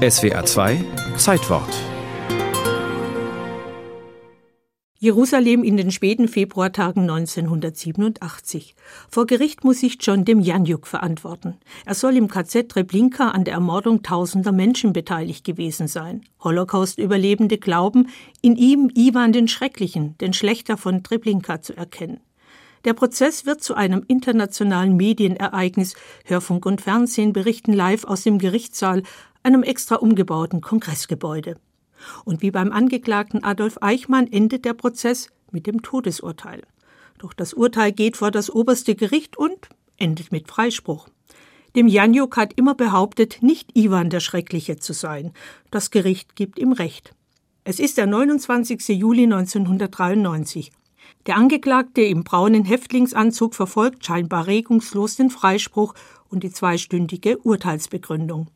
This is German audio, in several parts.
SWA 2 Zeitwort Jerusalem in den späten Februartagen 1987. Vor Gericht muss sich John Demjanjuk verantworten. Er soll im KZ Treblinka an der Ermordung tausender Menschen beteiligt gewesen sein. Holocaust-Überlebende glauben, in ihm Ivan den Schrecklichen, den Schlechter von Treblinka zu erkennen. Der Prozess wird zu einem internationalen Medienereignis. Hörfunk und Fernsehen berichten live aus dem Gerichtssaal, einem extra umgebauten Kongressgebäude. Und wie beim Angeklagten Adolf Eichmann endet der Prozess mit dem Todesurteil. Doch das Urteil geht vor das oberste Gericht und endet mit Freispruch. Dem Janjuk hat immer behauptet, nicht Ivan der Schreckliche zu sein. Das Gericht gibt ihm Recht. Es ist der 29. Juli 1993. Der Angeklagte im braunen Häftlingsanzug verfolgt scheinbar regungslos den Freispruch und die zweistündige Urteilsbegründung.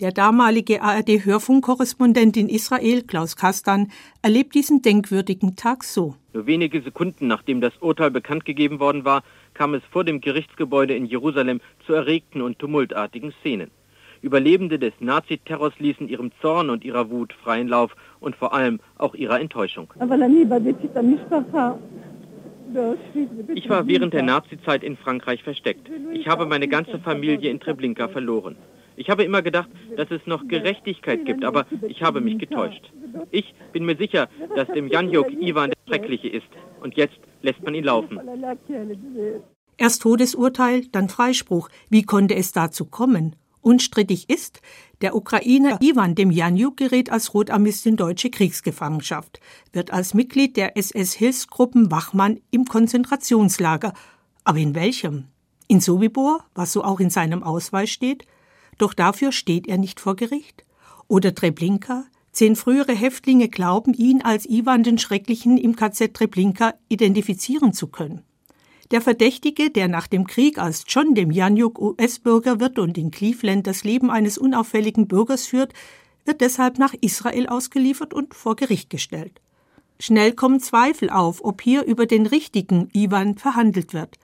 Der damalige ARD-Hörfunkkorrespondent in Israel, Klaus Kastan, erlebt diesen denkwürdigen Tag so. Nur wenige Sekunden nachdem das Urteil bekannt gegeben worden war, kam es vor dem Gerichtsgebäude in Jerusalem zu erregten und tumultartigen Szenen. Überlebende des Naziterrors ließen ihrem Zorn und ihrer Wut freien Lauf und vor allem auch ihrer Enttäuschung. Ich war während der Nazizeit in Frankreich versteckt. Ich habe meine ganze Familie in Treblinka verloren. Ich habe immer gedacht, dass es noch Gerechtigkeit gibt, aber ich habe mich getäuscht. Ich bin mir sicher, dass dem Janjuk Ivan der Schreckliche ist. Und jetzt lässt man ihn laufen. Erst Todesurteil, dann Freispruch. Wie konnte es dazu kommen? Unstrittig ist, der Ukrainer Ivan Demjanjuk gerät als Rotarmist in deutsche Kriegsgefangenschaft, wird als Mitglied der SS-Hilfsgruppen Wachmann im Konzentrationslager. Aber in welchem? In Sobibor, was so auch in seinem Ausweis steht? Doch dafür steht er nicht vor Gericht. Oder Treblinka? Zehn frühere Häftlinge glauben, ihn als Ivan den Schrecklichen im KZ Treblinka identifizieren zu können. Der Verdächtige, der nach dem Krieg als John Demjanjuk US-Bürger wird und in Cleveland das Leben eines unauffälligen Bürgers führt, wird deshalb nach Israel ausgeliefert und vor Gericht gestellt. Schnell kommen Zweifel auf, ob hier über den richtigen Ivan verhandelt wird.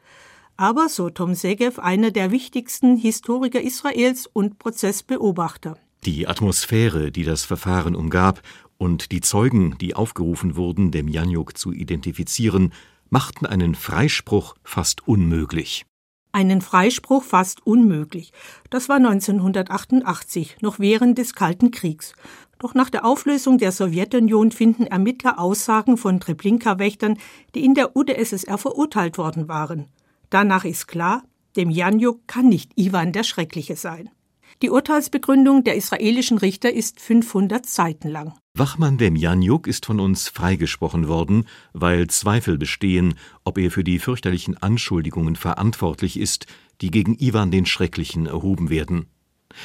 Aber, so Tom Segev, einer der wichtigsten Historiker Israels und Prozessbeobachter. Die Atmosphäre, die das Verfahren umgab, und die Zeugen, die aufgerufen wurden, dem Janjuk zu identifizieren, machten einen Freispruch fast unmöglich. Einen Freispruch fast unmöglich. Das war 1988, noch während des Kalten Kriegs. Doch nach der Auflösung der Sowjetunion finden Ermittler Aussagen von Treblinka-Wächtern, die in der UdSSR verurteilt worden waren. Danach ist klar, dem Janjuk kann nicht Ivan der Schreckliche sein. Die Urteilsbegründung der israelischen Richter ist 500 Seiten lang. Wachmann Demjanjuk ist von uns freigesprochen worden, weil Zweifel bestehen, ob er für die fürchterlichen Anschuldigungen verantwortlich ist, die gegen Ivan den Schrecklichen erhoben werden.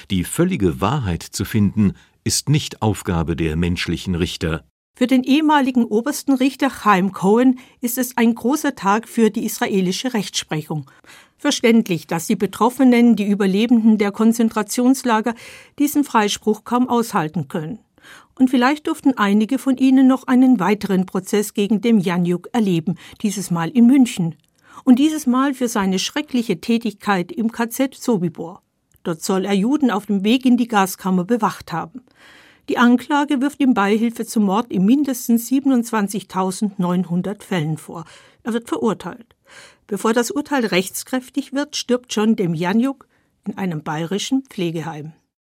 Die völlige Wahrheit zu finden, ist nicht Aufgabe der menschlichen Richter. Für den ehemaligen obersten Richter Chaim Cohen ist es ein großer Tag für die israelische Rechtsprechung. Verständlich, dass die Betroffenen, die Überlebenden der Konzentrationslager, diesen Freispruch kaum aushalten können. Und vielleicht durften einige von ihnen noch einen weiteren Prozess gegen dem Janjuk erleben, dieses Mal in München. Und dieses Mal für seine schreckliche Tätigkeit im KZ Sobibor. Dort soll er Juden auf dem Weg in die Gaskammer bewacht haben. Die Anklage wirft ihm Beihilfe zum Mord in mindestens 27.900 Fällen vor. Er wird verurteilt. Bevor das Urteil rechtskräftig wird, stirbt John Demjanjuk in einem bayerischen Pflegeheim.